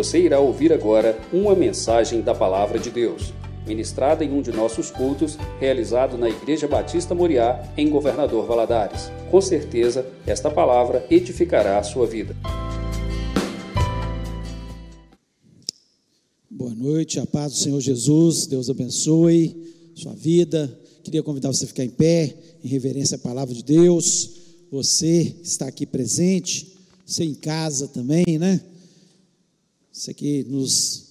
Você irá ouvir agora uma mensagem da Palavra de Deus, ministrada em um de nossos cultos, realizado na Igreja Batista Moriá, em Governador Valadares. Com certeza, esta palavra edificará a sua vida. Boa noite, a paz do Senhor Jesus, Deus abençoe sua vida. Queria convidar você a ficar em pé, em reverência à palavra de Deus. Você está aqui presente, você em casa também, né? Você que nos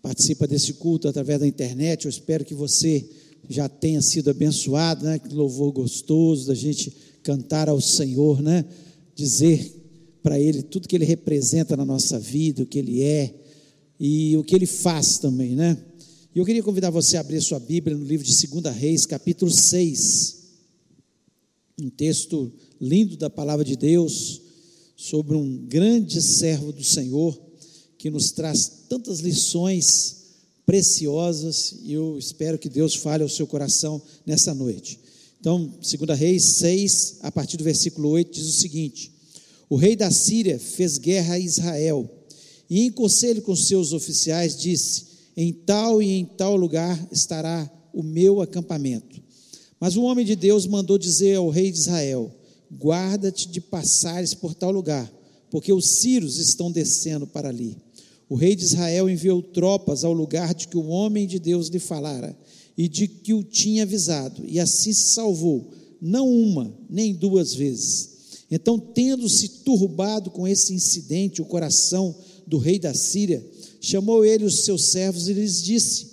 participa desse culto através da internet, eu espero que você já tenha sido abençoado, né? Que louvor gostoso da gente cantar ao Senhor, né? Dizer para Ele tudo que Ele representa na nossa vida, o que Ele é e o que Ele faz também, né? E eu queria convidar você a abrir sua Bíblia no livro de 2 Reis, capítulo 6. Um texto lindo da palavra de Deus sobre um grande servo do Senhor que nos traz tantas lições preciosas e eu espero que Deus fale ao seu coração nessa noite. Então, 2 Reis 6, a partir do versículo 8, diz o seguinte: O rei da Síria fez guerra a Israel e, em conselho com seus oficiais, disse: Em tal e em tal lugar estará o meu acampamento. Mas o homem de Deus mandou dizer ao rei de Israel: Guarda-te de passares por tal lugar, porque os sírios estão descendo para ali. O rei de Israel enviou tropas ao lugar de que o homem de Deus lhe falara e de que o tinha avisado, e assim se salvou, não uma, nem duas vezes. Então, tendo-se turbado com esse incidente o coração do rei da Síria, chamou ele os seus servos e lhes disse: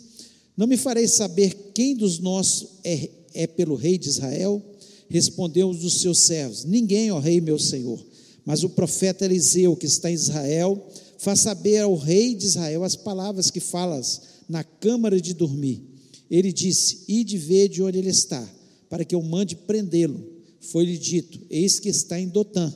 Não me farei saber quem dos nossos é, é pelo rei de Israel? Respondeu um dos seus servos: Ninguém, ó rei meu senhor. Mas o profeta Eliseu, que está em Israel, faz saber ao rei de Israel as palavras que falas na câmara de dormir. Ele disse: Ide ver de onde ele está, para que eu mande prendê-lo. Foi-lhe dito: Eis que está em Dotã.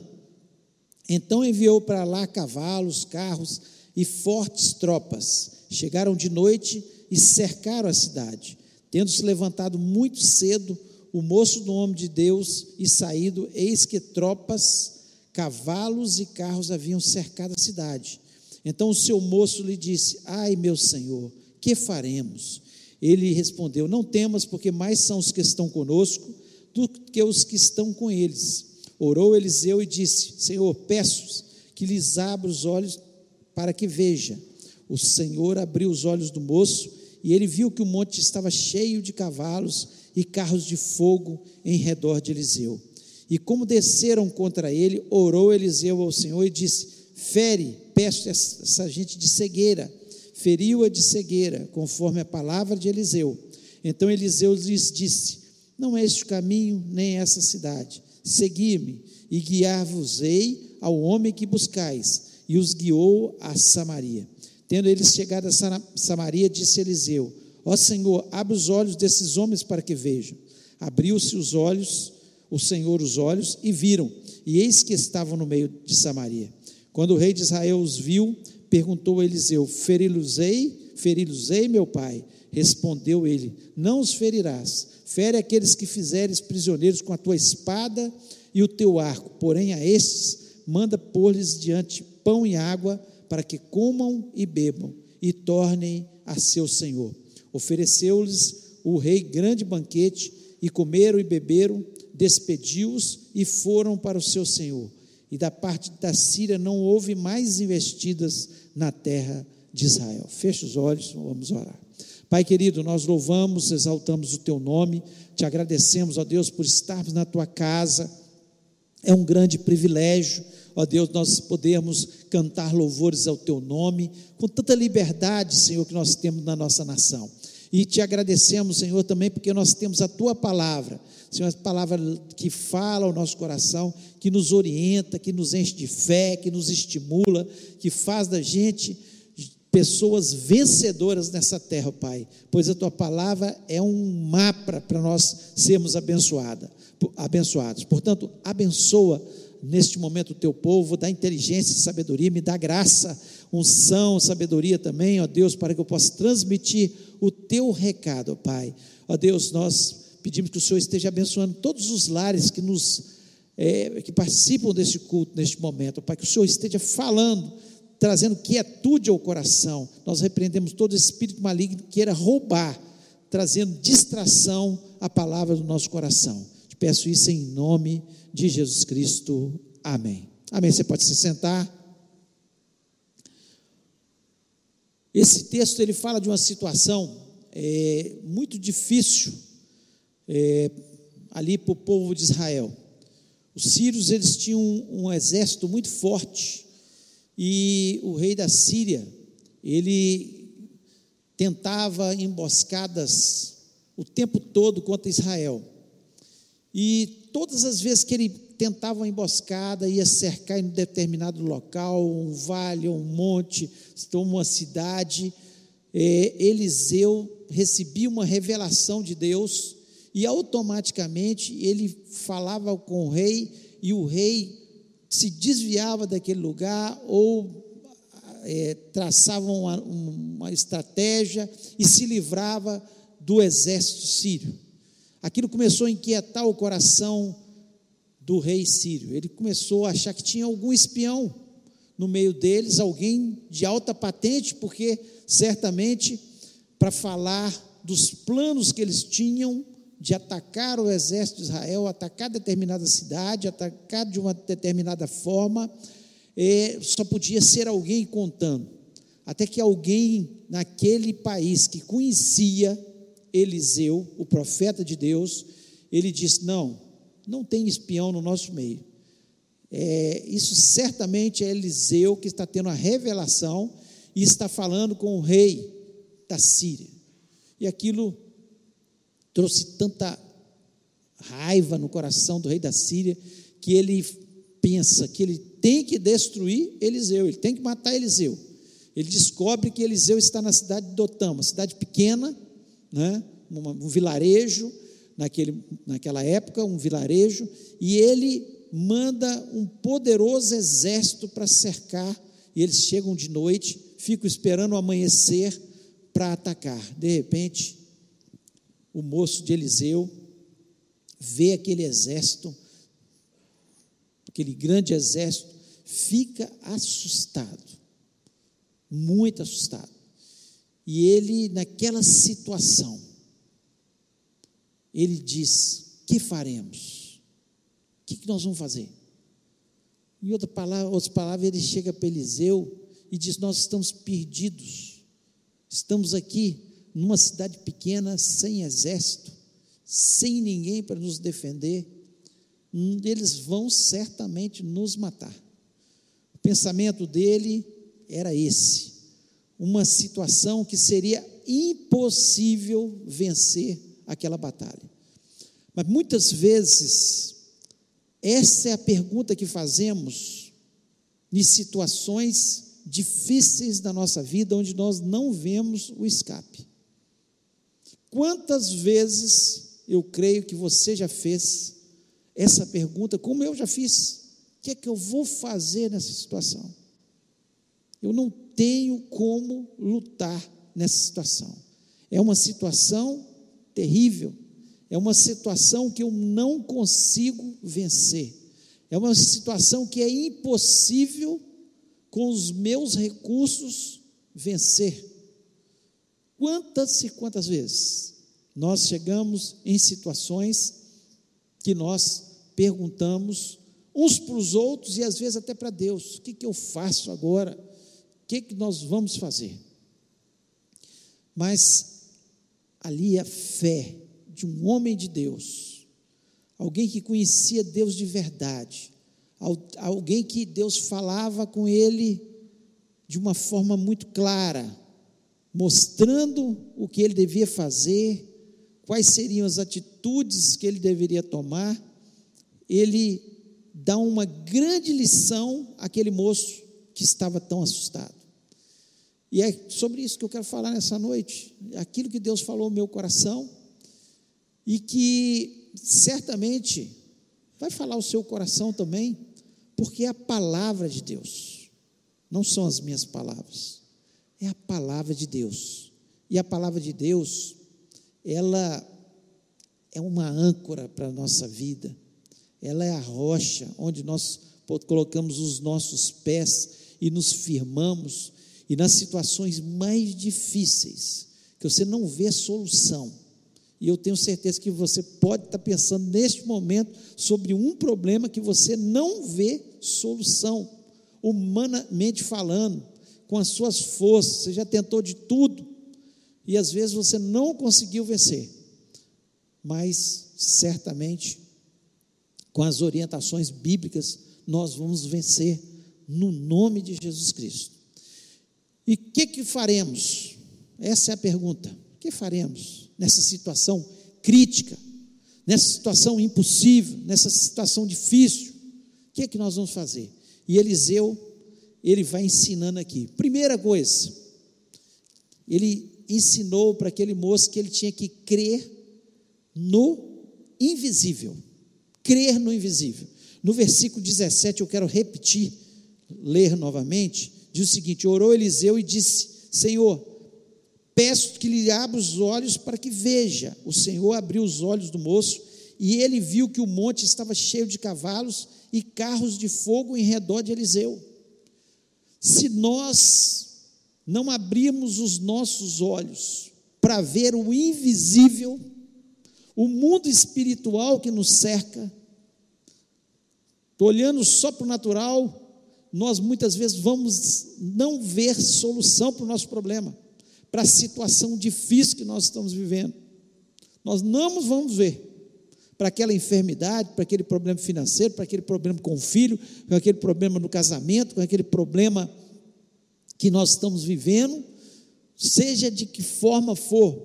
Então enviou para lá cavalos, carros e fortes tropas. Chegaram de noite e cercaram a cidade. Tendo se levantado muito cedo, o moço do homem de Deus e saído, eis que tropas, cavalos e carros haviam cercado a cidade. Então o seu moço lhe disse: Ai, meu senhor, que faremos? Ele respondeu: Não temas, porque mais são os que estão conosco do que os que estão com eles. Orou Eliseu e disse: Senhor, peço que lhes abra os olhos para que veja. O Senhor abriu os olhos do moço e ele viu que o monte estava cheio de cavalos e carros de fogo em redor de Eliseu. E como desceram contra ele, orou Eliseu ao Senhor e disse: Fere, peço essa gente de cegueira. Feriu-a de cegueira, conforme a palavra de Eliseu. Então Eliseu lhes disse: Não é este o caminho, nem essa cidade. Segui-me e guiar-vos-ei ao homem que buscais. E os guiou a Samaria. Tendo eles chegado a Samaria, disse Eliseu: Ó Senhor, abre os olhos desses homens para que vejam. Abriu-se os olhos, o Senhor os olhos, e viram, e eis que estavam no meio de Samaria. Quando o rei de Israel os viu, perguntou a Eliseu: Feri-los-ei, feri-los-ei, meu pai? Respondeu ele: Não os ferirás. Fere aqueles que fizeres prisioneiros com a tua espada e o teu arco. Porém, a estes manda pôr-lhes diante pão e água, para que comam e bebam e tornem a seu senhor. Ofereceu-lhes o rei grande banquete, e comeram e beberam, despediu-os e foram para o seu senhor. E da parte da Síria não houve mais investidas na terra de Israel. Feche os olhos, vamos orar. Pai querido, nós louvamos, exaltamos o teu nome, te agradecemos, ó Deus, por estarmos na tua casa. É um grande privilégio, ó Deus, nós podermos cantar louvores ao teu nome, com tanta liberdade, Senhor, que nós temos na nossa nação. E te agradecemos, Senhor, também porque nós temos a tua palavra, Senhor, a palavra que fala ao nosso coração, que nos orienta, que nos enche de fé, que nos estimula, que faz da gente pessoas vencedoras nessa terra, Pai, pois a tua palavra é um mapa para nós sermos abençoada, abençoados. Portanto, abençoa neste momento o teu povo, dá inteligência e sabedoria, me dá graça, unção, sabedoria também, ó Deus, para que eu possa transmitir o teu recado, Pai. Ó Deus, nós pedimos que o Senhor esteja abençoando todos os lares que nos é, que participam desse culto neste momento, Pai, que o Senhor esteja falando trazendo quietude ao coração. Nós repreendemos todo espírito maligno que queira roubar, trazendo distração à palavra do nosso coração. Te peço isso em nome de Jesus Cristo. Amém. Amém. Você pode se sentar. Esse texto ele fala de uma situação é, muito difícil é, ali para o povo de Israel. Os sírios eles tinham um, um exército muito forte e o rei da Síria ele tentava emboscadas o tempo todo contra Israel. E todas as vezes que ele tentava uma emboscada, ia cercar em um determinado local, um vale, um monte, uma cidade, é, Eliseu recebia uma revelação de Deus e automaticamente ele falava com o rei e o rei se desviava daquele lugar ou é, traçava uma, uma estratégia e se livrava do exército sírio. Aquilo começou a inquietar o coração do rei sírio. Ele começou a achar que tinha algum espião no meio deles, alguém de alta patente, porque certamente para falar dos planos que eles tinham de atacar o exército de Israel, atacar determinada cidade, atacar de uma determinada forma, é, só podia ser alguém contando. Até que alguém naquele país que conhecia Eliseu, o profeta de Deus, ele disse: Não, não tem espião no nosso meio. É, isso certamente é Eliseu que está tendo a revelação e está falando com o rei da Síria. E aquilo trouxe tanta raiva no coração do rei da Síria que ele pensa que ele tem que destruir Eliseu, ele tem que matar Eliseu. Ele descobre que Eliseu está na cidade de Dotã, uma cidade pequena, né, um vilarejo, naquele, naquela época, um vilarejo, e ele manda um poderoso exército para cercar, e eles chegam de noite, ficam esperando amanhecer para atacar. De repente, o moço de Eliseu vê aquele exército, aquele grande exército, fica assustado, muito assustado. E ele, naquela situação, ele diz: que faremos? O que, nós vamos fazer? Em outra palavra, outras palavras, ele chega para Eliseu e diz: Nós estamos perdidos, estamos aqui numa cidade pequena, sem exército, sem ninguém para nos defender, eles vão certamente nos matar. O pensamento dele era esse: uma situação que seria impossível vencer aquela batalha. Mas muitas vezes, essa é a pergunta que fazemos em situações difíceis da nossa vida, onde nós não vemos o escape. Quantas vezes eu creio que você já fez essa pergunta, como eu já fiz? O que é que eu vou fazer nessa situação? Eu não tenho como lutar nessa situação. É uma situação terrível. É uma situação que eu não consigo vencer. É uma situação que é impossível, com os meus recursos, vencer. Quantas e quantas vezes nós chegamos em situações que nós perguntamos uns para os outros e às vezes até para Deus: o que, que eu faço agora? O que, que nós vamos fazer? Mas ali a fé de um homem de Deus, alguém que conhecia Deus de verdade, alguém que Deus falava com ele de uma forma muito clara, mostrando o que ele devia fazer, quais seriam as atitudes que ele deveria tomar, ele dá uma grande lição àquele moço que estava tão assustado. E é sobre isso que eu quero falar nessa noite. Aquilo que Deus falou no meu coração e que certamente vai falar o seu coração também, porque é a palavra de Deus. Não são as minhas palavras. É a palavra de Deus. E a palavra de Deus, ela é uma âncora para a nossa vida. Ela é a rocha onde nós colocamos os nossos pés e nos firmamos, e nas situações mais difíceis, que você não vê solução, e eu tenho certeza que você pode estar pensando neste momento sobre um problema que você não vê solução, humanamente falando, com as suas forças, você já tentou de tudo, e às vezes você não conseguiu vencer, mas certamente, com as orientações bíblicas, nós vamos vencer no nome de Jesus Cristo. E o que, que faremos? Essa é a pergunta. O que faremos nessa situação crítica, nessa situação impossível, nessa situação difícil? O que é que nós vamos fazer? E Eliseu, ele vai ensinando aqui. Primeira coisa, ele ensinou para aquele moço que ele tinha que crer no invisível. Crer no invisível. No versículo 17, eu quero repetir, ler novamente, diz o seguinte: orou Eliseu e disse: Senhor, peço que lhe abra os olhos para que veja. O Senhor abriu os olhos do moço e ele viu que o monte estava cheio de cavalos e carros de fogo em redor de Eliseu. Se nós não abrirmos os nossos olhos para ver o invisível, o mundo espiritual que nos cerca, olhando só para o natural, nós muitas vezes vamos não ver solução para o nosso problema, para a situação difícil que nós estamos vivendo. Nós não vamos ver para aquela enfermidade, para aquele problema financeiro, para aquele problema com o filho, para aquele problema no casamento, com aquele problema que nós estamos vivendo, seja de que forma for,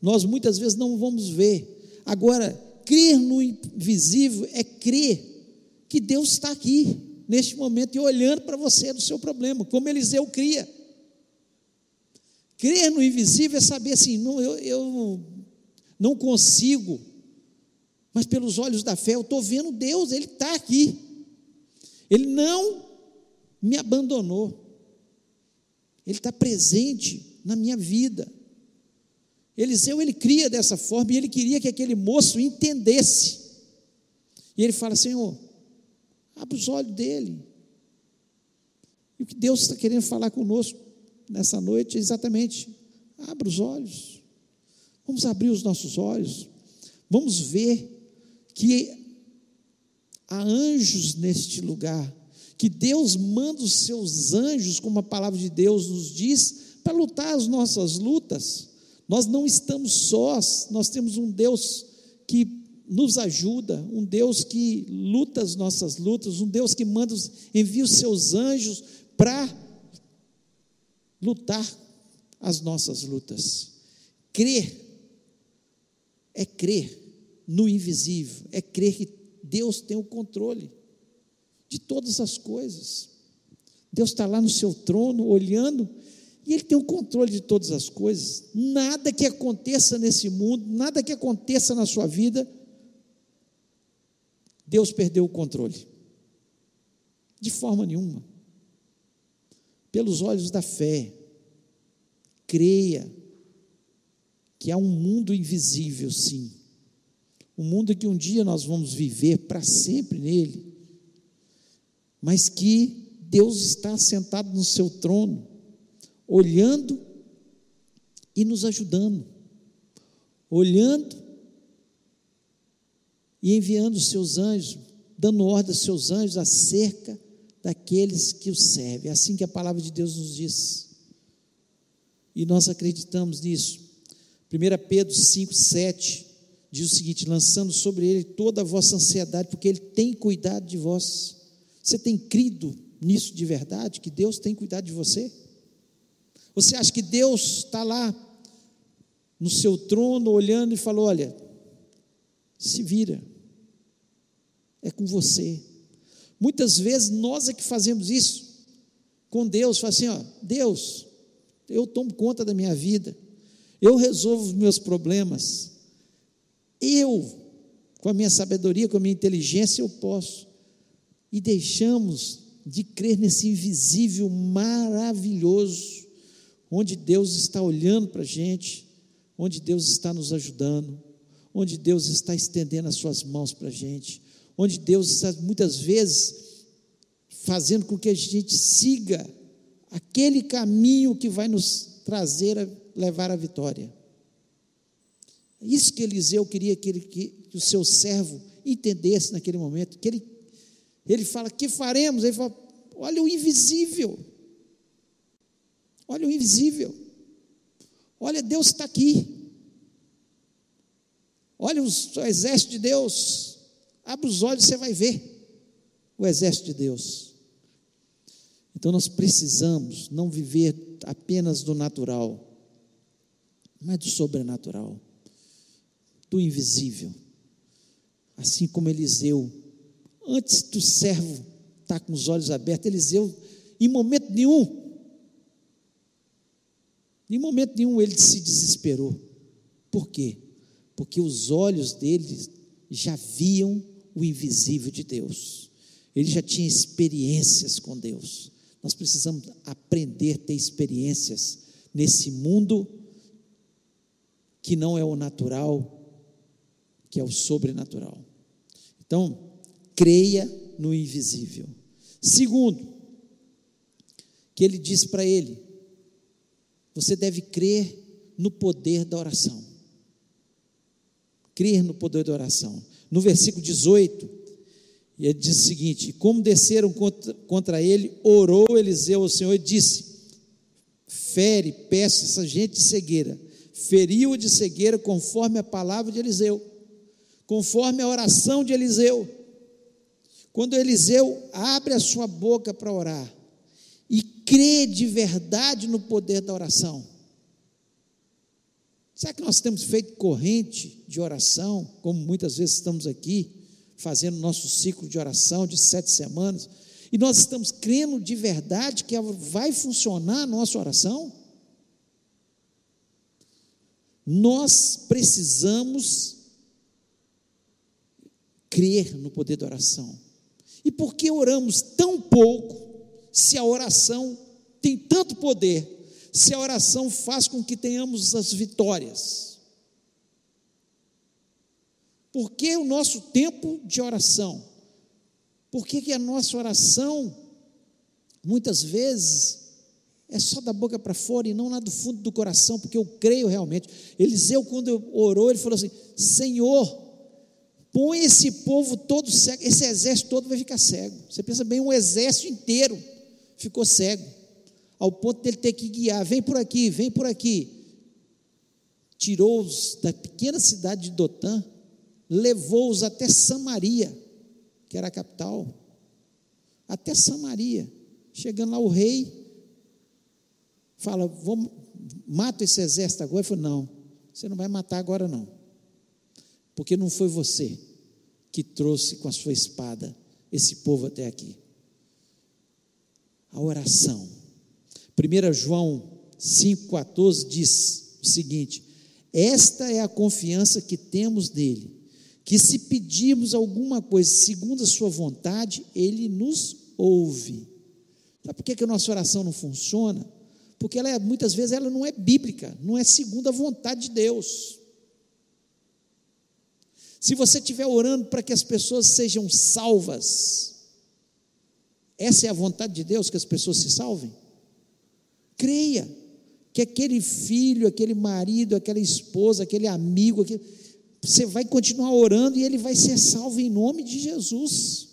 nós muitas vezes não vamos ver. Agora, crer no invisível é crer que Deus está aqui, neste momento, e olhando para você do seu problema, como Eliseu cria. Crer no invisível é saber assim, não, eu, eu não consigo, mas pelos olhos da fé eu estou vendo Deus, Ele está aqui. Ele não me abandonou. Ele está presente na minha vida. Eliseu, ele cria dessa forma e ele queria que aquele moço entendesse. E ele fala: Senhor, abre os olhos dele. E o que Deus está querendo falar conosco nessa noite é exatamente: abra os olhos. Vamos abrir os nossos olhos. Vamos ver que há anjos neste lugar que Deus manda os seus anjos, como a palavra de Deus nos diz, para lutar as nossas lutas. Nós não estamos sós, nós temos um Deus que nos ajuda, um Deus que luta as nossas lutas, um Deus que manda, envia os seus anjos para lutar as nossas lutas. Crer é crer no invisível, é crer que Deus tem o controle de todas as coisas. Deus está lá no seu trono, olhando, e Ele tem o controle de todas as coisas. Nada que aconteça nesse mundo, nada que aconteça na sua vida, Deus perdeu o controle. De forma nenhuma. Pelos olhos da fé, creia que há um mundo invisível, sim. Um mundo que um dia nós vamos viver para sempre nele mas que Deus está sentado no seu trono, olhando e nos ajudando, olhando e enviando os seus anjos, dando ordem aos seus anjos acerca daqueles que o servem. É assim que a palavra de Deus nos diz. E nós acreditamos nisso. 1 Pedro 5, 7 diz o seguinte: lançando sobre ele toda a vossa ansiedade, porque ele tem cuidado de vós. Você tem crido nisso de verdade, que Deus tem cuidado de você? Você acha que Deus está lá no seu trono olhando e falou: olha, se vira, é com você. Muitas vezes nós é que fazemos isso com Deus, fala assim: ó, Deus, eu tomo conta da minha vida, eu resolvo os meus problemas, eu, com a minha sabedoria, com a minha inteligência, eu posso e deixamos de crer nesse invisível maravilhoso, onde Deus está olhando para a gente, onde Deus está nos ajudando, onde Deus está estendendo as suas mãos para a gente, onde Deus está muitas vezes fazendo com que a gente siga aquele caminho que vai nos trazer a levar à vitória. Isso que Eliseu queria que, ele, que o seu servo entendesse naquele momento, que ele, ele fala, que faremos? Ele fala, olha o invisível, olha o invisível, olha, Deus está aqui, olha o exército de Deus, abre os olhos, você vai ver o exército de Deus. Então nós precisamos não viver apenas do natural, mas do sobrenatural, do invisível. Assim como Eliseu, antes do servo estar com os olhos abertos, Eliseu, em momento nenhum, em momento nenhum ele se desesperou. Por quê? Porque os olhos dele já viam o invisível de Deus. Ele já tinha experiências com Deus. Nós precisamos aprender a ter experiências nesse mundo que não é o natural, que é o sobrenatural. Então, creia no invisível. Segundo, que ele diz para ele: você deve crer no poder da oração. Crer no poder da oração. No versículo 18, e ele diz o seguinte: Como desceram contra, contra ele, orou Eliseu ao Senhor e disse: Fere, peça essa gente de cegueira. Feriu-o de cegueira conforme a palavra de Eliseu, conforme a oração de Eliseu. Quando Eliseu abre a sua boca para orar e crê de verdade no poder da oração, será que nós temos feito corrente de oração, como muitas vezes estamos aqui? fazendo nosso ciclo de oração de sete semanas, e nós estamos crendo de verdade que vai funcionar a nossa oração? Nós precisamos crer no poder da oração. E por que oramos tão pouco se a oração tem tanto poder? Se a oração faz com que tenhamos as vitórias? Por que o nosso tempo de oração? Por que, que a nossa oração, muitas vezes, é só da boca para fora e não lá do fundo do coração, porque eu creio realmente. Eliseu, quando orou, ele falou assim: Senhor, põe esse povo todo cego, esse exército todo vai ficar cego. Você pensa bem, um exército inteiro ficou cego, ao ponto dele ter que guiar: vem por aqui, vem por aqui. Tirou-os da pequena cidade de Dotã, levou-os até Samaria, que era a capital, até Samaria. Chegando lá, o rei fala: Vamos, mata esse exército agora. Ele falou: Não, você não vai matar agora, não, porque não foi você que trouxe com a sua espada esse povo até aqui. A oração. 1 João 5,14 diz o seguinte: Esta é a confiança que temos nele que se pedirmos alguma coisa segundo a sua vontade, ele nos ouve. Sabe por que, que a nossa oração não funciona? Porque ela é, muitas vezes ela não é bíblica, não é segundo a vontade de Deus. Se você estiver orando para que as pessoas sejam salvas, essa é a vontade de Deus, que as pessoas se salvem? Creia que aquele filho, aquele marido, aquela esposa, aquele amigo, aquele, você vai continuar orando e ele vai ser salvo em nome de Jesus.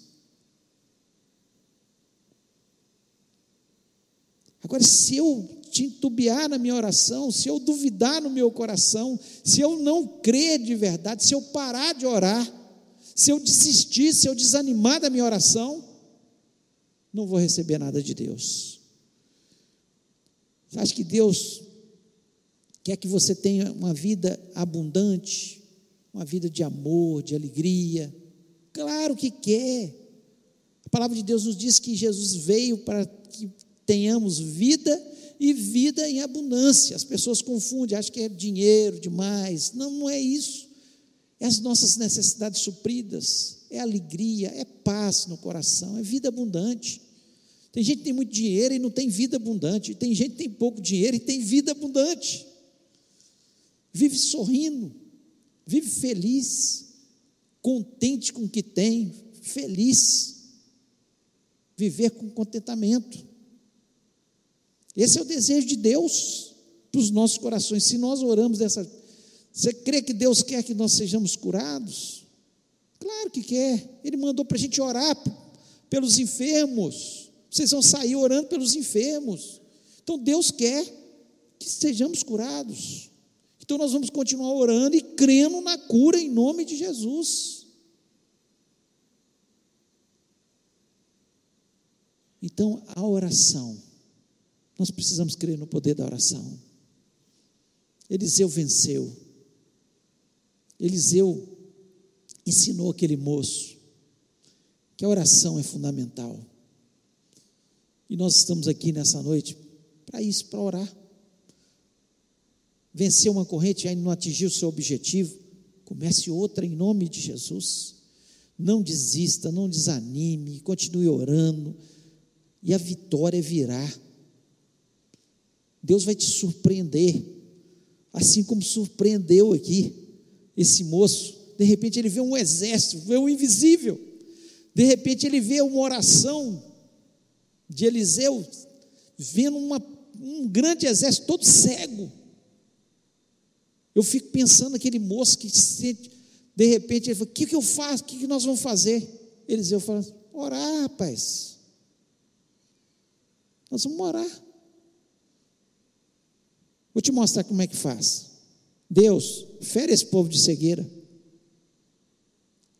Agora, se eu entubiar na minha oração, se eu duvidar no meu coração, se eu não crer de verdade, se eu parar de orar, se eu desistir, se eu desanimar da minha oração, não vou receber nada de Deus. Você acha que Deus quer que você tenha uma vida abundante, uma vida de amor, de alegria. Claro que quer. A palavra de Deus nos diz que Jesus veio para que tenhamos vida e vida em abundância. As pessoas confundem, acham que é dinheiro demais. Não, não é isso. É as nossas necessidades supridas, é alegria, é paz no coração, é vida abundante. Tem gente que tem muito dinheiro e não tem vida abundante. Tem gente que tem pouco dinheiro e tem vida abundante. Vive sorrindo, vive feliz, contente com o que tem, feliz. viver com contentamento. Esse é o desejo de Deus para os nossos corações. Se nós oramos dessa. Você crê que Deus quer que nós sejamos curados? Claro que quer. Ele mandou para a gente orar pelos enfermos. Vocês vão sair orando pelos enfermos. Então Deus quer que sejamos curados. Então nós vamos continuar orando e crendo na cura em nome de Jesus. Então a oração, nós precisamos crer no poder da oração. Eliseu venceu. Eliseu ensinou aquele moço que a oração é fundamental. E nós estamos aqui nessa noite para isso, para orar. Venceu uma corrente e ainda não atingiu o seu objetivo, comece outra em nome de Jesus. Não desista, não desanime, continue orando, e a vitória virá. Deus vai te surpreender, assim como surpreendeu aqui esse moço. De repente ele vê um exército, vê um invisível. De repente ele vê uma oração de Eliseu, vendo uma, um grande exército todo cego. Eu fico pensando naquele moço que de repente ele fala: O que, que eu faço? O que, que nós vamos fazer? Eliseu fala: Orar, rapaz. Nós vamos orar. Vou te mostrar como é que faz. Deus, fere esse povo de cegueira.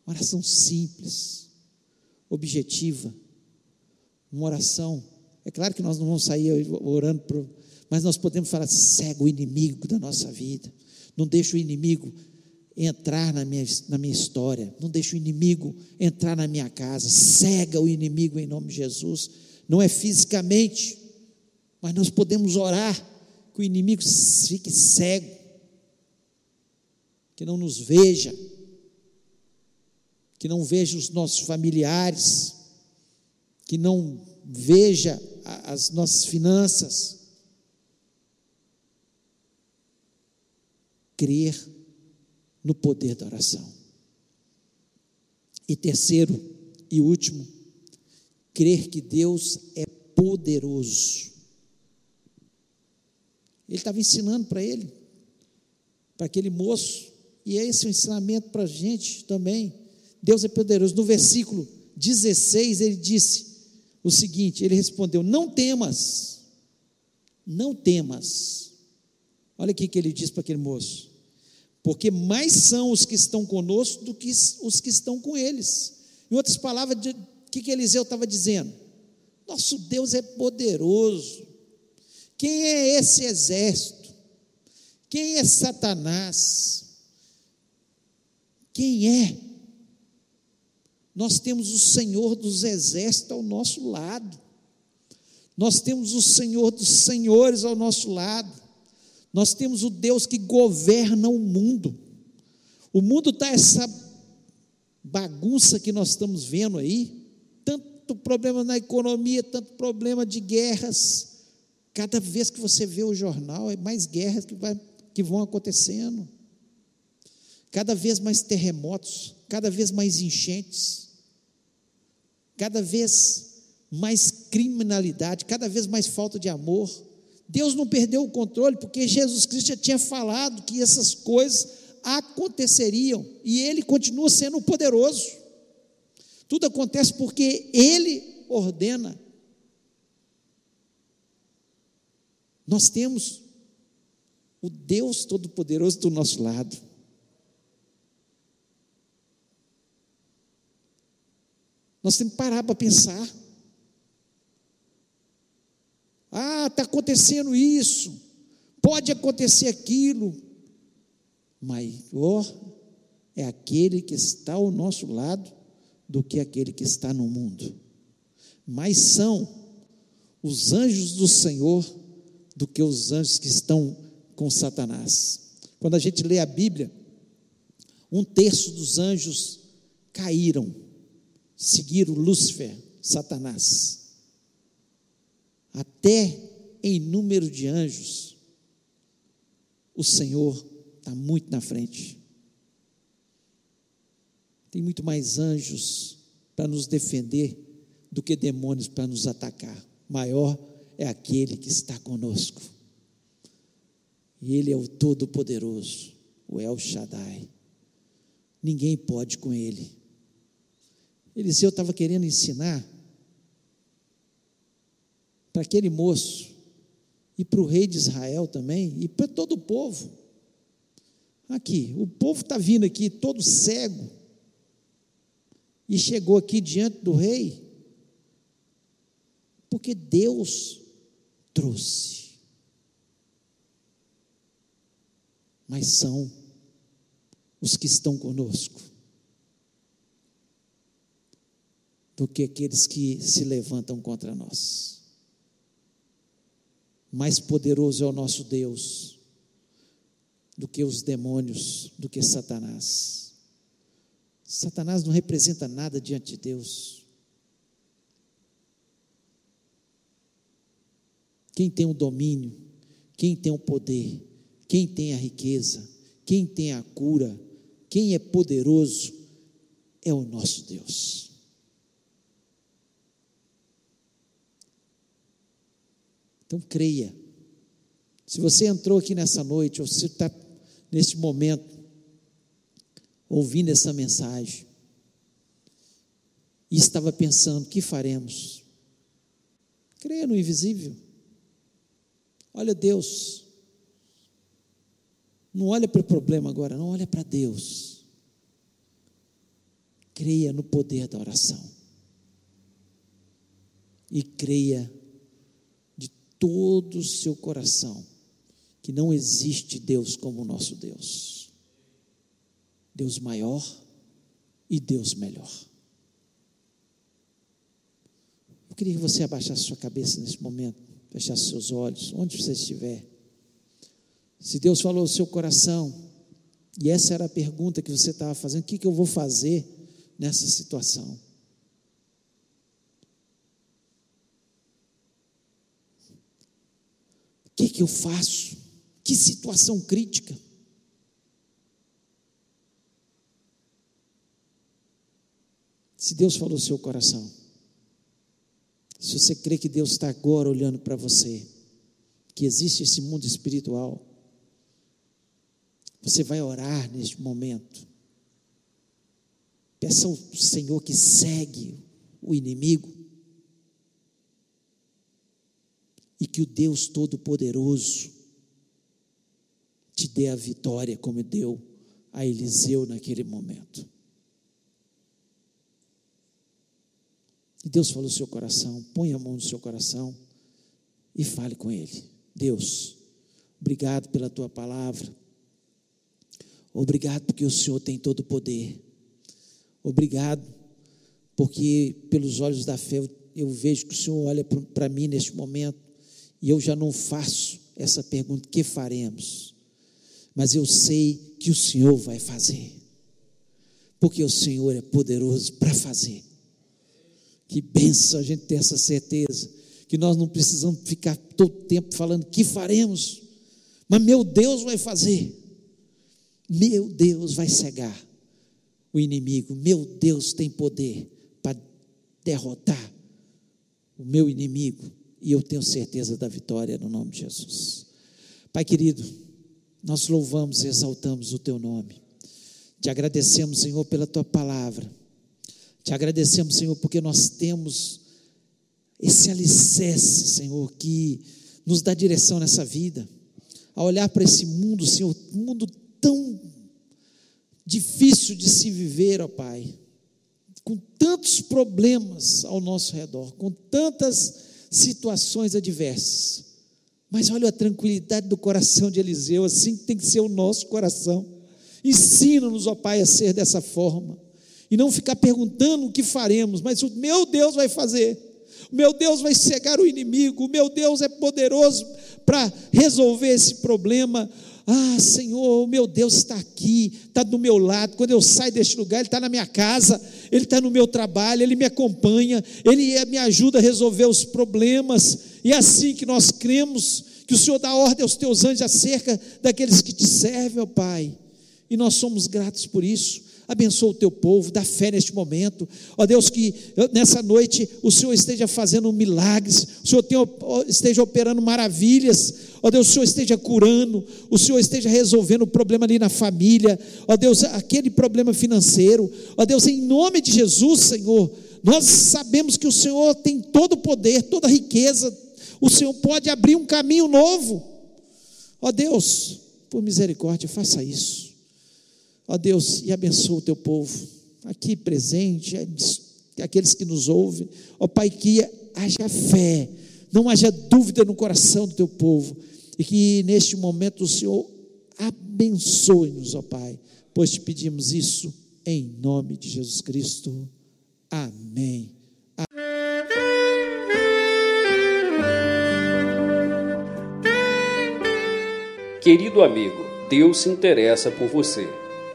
Oração simples, objetiva. Uma oração. É claro que nós não vamos sair orando, mas nós podemos falar: cega o inimigo da nossa vida. Não deixe o inimigo entrar na minha, na minha história. Não deixe o inimigo entrar na minha casa. Cega o inimigo em nome de Jesus. Não é fisicamente, mas nós podemos orar que o inimigo fique cego, que não nos veja, que não veja os nossos familiares, que não veja as nossas finanças. crer no poder da oração. E terceiro e último, crer que Deus é poderoso. Ele estava ensinando para ele, para aquele moço, e é esse o ensinamento para a gente também. Deus é poderoso. No versículo 16, ele disse o seguinte: ele respondeu: Não temas, não temas. Olha aqui que ele disse para aquele moço: porque mais são os que estão conosco do que os que estão com eles. Em outras palavras, o que, que Eliseu estava dizendo? Nosso Deus é poderoso. Quem é esse exército? Quem é Satanás? Quem é? Nós temos o Senhor dos exércitos ao nosso lado. Nós temos o Senhor dos senhores ao nosso lado. Nós temos o Deus que governa o mundo. O mundo está essa bagunça que nós estamos vendo aí, tanto problema na economia, tanto problema de guerras. Cada vez que você vê o jornal, é mais guerras que, vai, que vão acontecendo. Cada vez mais terremotos, cada vez mais enchentes, cada vez mais criminalidade, cada vez mais falta de amor. Deus não perdeu o controle, porque Jesus Cristo já tinha falado que essas coisas aconteceriam, e Ele continua sendo poderoso. Tudo acontece porque Ele ordena. Nós temos o Deus Todo-Poderoso do nosso lado. Nós temos que parar para pensar. Ah, está acontecendo isso, pode acontecer aquilo. Maior é aquele que está ao nosso lado do que aquele que está no mundo. Mais são os anjos do Senhor do que os anjos que estão com Satanás. Quando a gente lê a Bíblia, um terço dos anjos caíram, seguiram Lúcifer, Satanás até em número de anjos, o Senhor está muito na frente. Tem muito mais anjos para nos defender do que demônios para nos atacar. Maior é aquele que está conosco. E Ele é o Todo-Poderoso, o El Shaddai. Ninguém pode com Ele. Eliseu estava querendo ensinar para aquele moço e para o rei de Israel também e para todo o povo. Aqui, o povo está vindo aqui todo cego e chegou aqui diante do rei porque Deus trouxe. Mas são os que estão conosco do que aqueles que se levantam contra nós. Mais poderoso é o nosso Deus do que os demônios, do que Satanás. Satanás não representa nada diante de Deus. Quem tem o domínio, quem tem o poder, quem tem a riqueza, quem tem a cura, quem é poderoso é o nosso Deus. Então creia. Se você entrou aqui nessa noite, ou se está neste momento ouvindo essa mensagem e estava pensando: o que faremos? Creia no invisível. Olha Deus. Não olha para o problema agora, não olha para Deus. Creia no poder da oração. E creia todo o seu coração que não existe Deus como o nosso Deus. Deus maior e Deus melhor. Eu queria que você abaixasse sua cabeça nesse momento, fechasse seus olhos, onde você estiver. Se Deus falou no seu coração, e essa era a pergunta que você estava fazendo: o que, que eu vou fazer nessa situação? Que, que eu faço? Que situação crítica. Se Deus falou seu coração, se você crê que Deus está agora olhando para você, que existe esse mundo espiritual, você vai orar neste momento. Peça ao Senhor que segue o inimigo, e que o Deus Todo-Poderoso te dê a vitória, como deu a Eliseu naquele momento. E Deus falou no seu coração, põe a mão no seu coração e fale com Ele. Deus, obrigado pela tua palavra. Obrigado porque o Senhor tem todo o poder. Obrigado porque pelos olhos da fé eu vejo que o Senhor olha para mim neste momento e eu já não faço essa pergunta: que faremos? Mas eu sei que o Senhor vai fazer, porque o Senhor é poderoso para fazer. Que benção a gente ter essa certeza, que nós não precisamos ficar todo tempo falando que faremos, mas meu Deus vai fazer, meu Deus vai cegar o inimigo, meu Deus tem poder para derrotar o meu inimigo e eu tenho certeza da vitória no nome de Jesus. Pai querido, nós louvamos e exaltamos o teu nome. Te agradecemos, Senhor, pela tua palavra. Te agradecemos, Senhor, porque nós temos esse alicerce, Senhor, que nos dá direção nessa vida. A olhar para esse mundo, Senhor, um mundo tão difícil de se viver, ó Pai, com tantos problemas ao nosso redor, com tantas situações adversas. Mas olha a tranquilidade do coração de Eliseu, assim tem que ser o nosso coração. Ensina-nos, ó Pai, a ser dessa forma. E não ficar perguntando o que faremos, mas o meu Deus vai fazer. O meu Deus vai cegar o inimigo. O meu Deus é poderoso para resolver esse problema. Ah, Senhor, meu Deus está aqui, está do meu lado. Quando eu saio deste lugar, Ele está na minha casa, Ele está no meu trabalho, Ele me acompanha, Ele me ajuda a resolver os problemas. E é assim que nós cremos que o Senhor dá ordem aos teus anjos acerca daqueles que te servem, ó Pai. E nós somos gratos por isso. Abençoa o teu povo, dá fé neste momento. Ó Deus, que nessa noite o Senhor esteja fazendo milagres, o Senhor tenha, esteja operando maravilhas. Ó Deus, o Senhor esteja curando, o Senhor esteja resolvendo o problema ali na família. Ó Deus, aquele problema financeiro. Ó Deus, em nome de Jesus, Senhor, nós sabemos que o Senhor tem todo o poder, toda a riqueza. O Senhor pode abrir um caminho novo. Ó Deus, por misericórdia, faça isso. Ó Deus, e abençoa o teu povo, aqui presente, aqueles que nos ouvem. Ó Pai, que haja fé, não haja dúvida no coração do teu povo, e que neste momento o Senhor abençoe-nos, ó Pai, pois te pedimos isso em nome de Jesus Cristo. Amém. Querido amigo, Deus se interessa por você.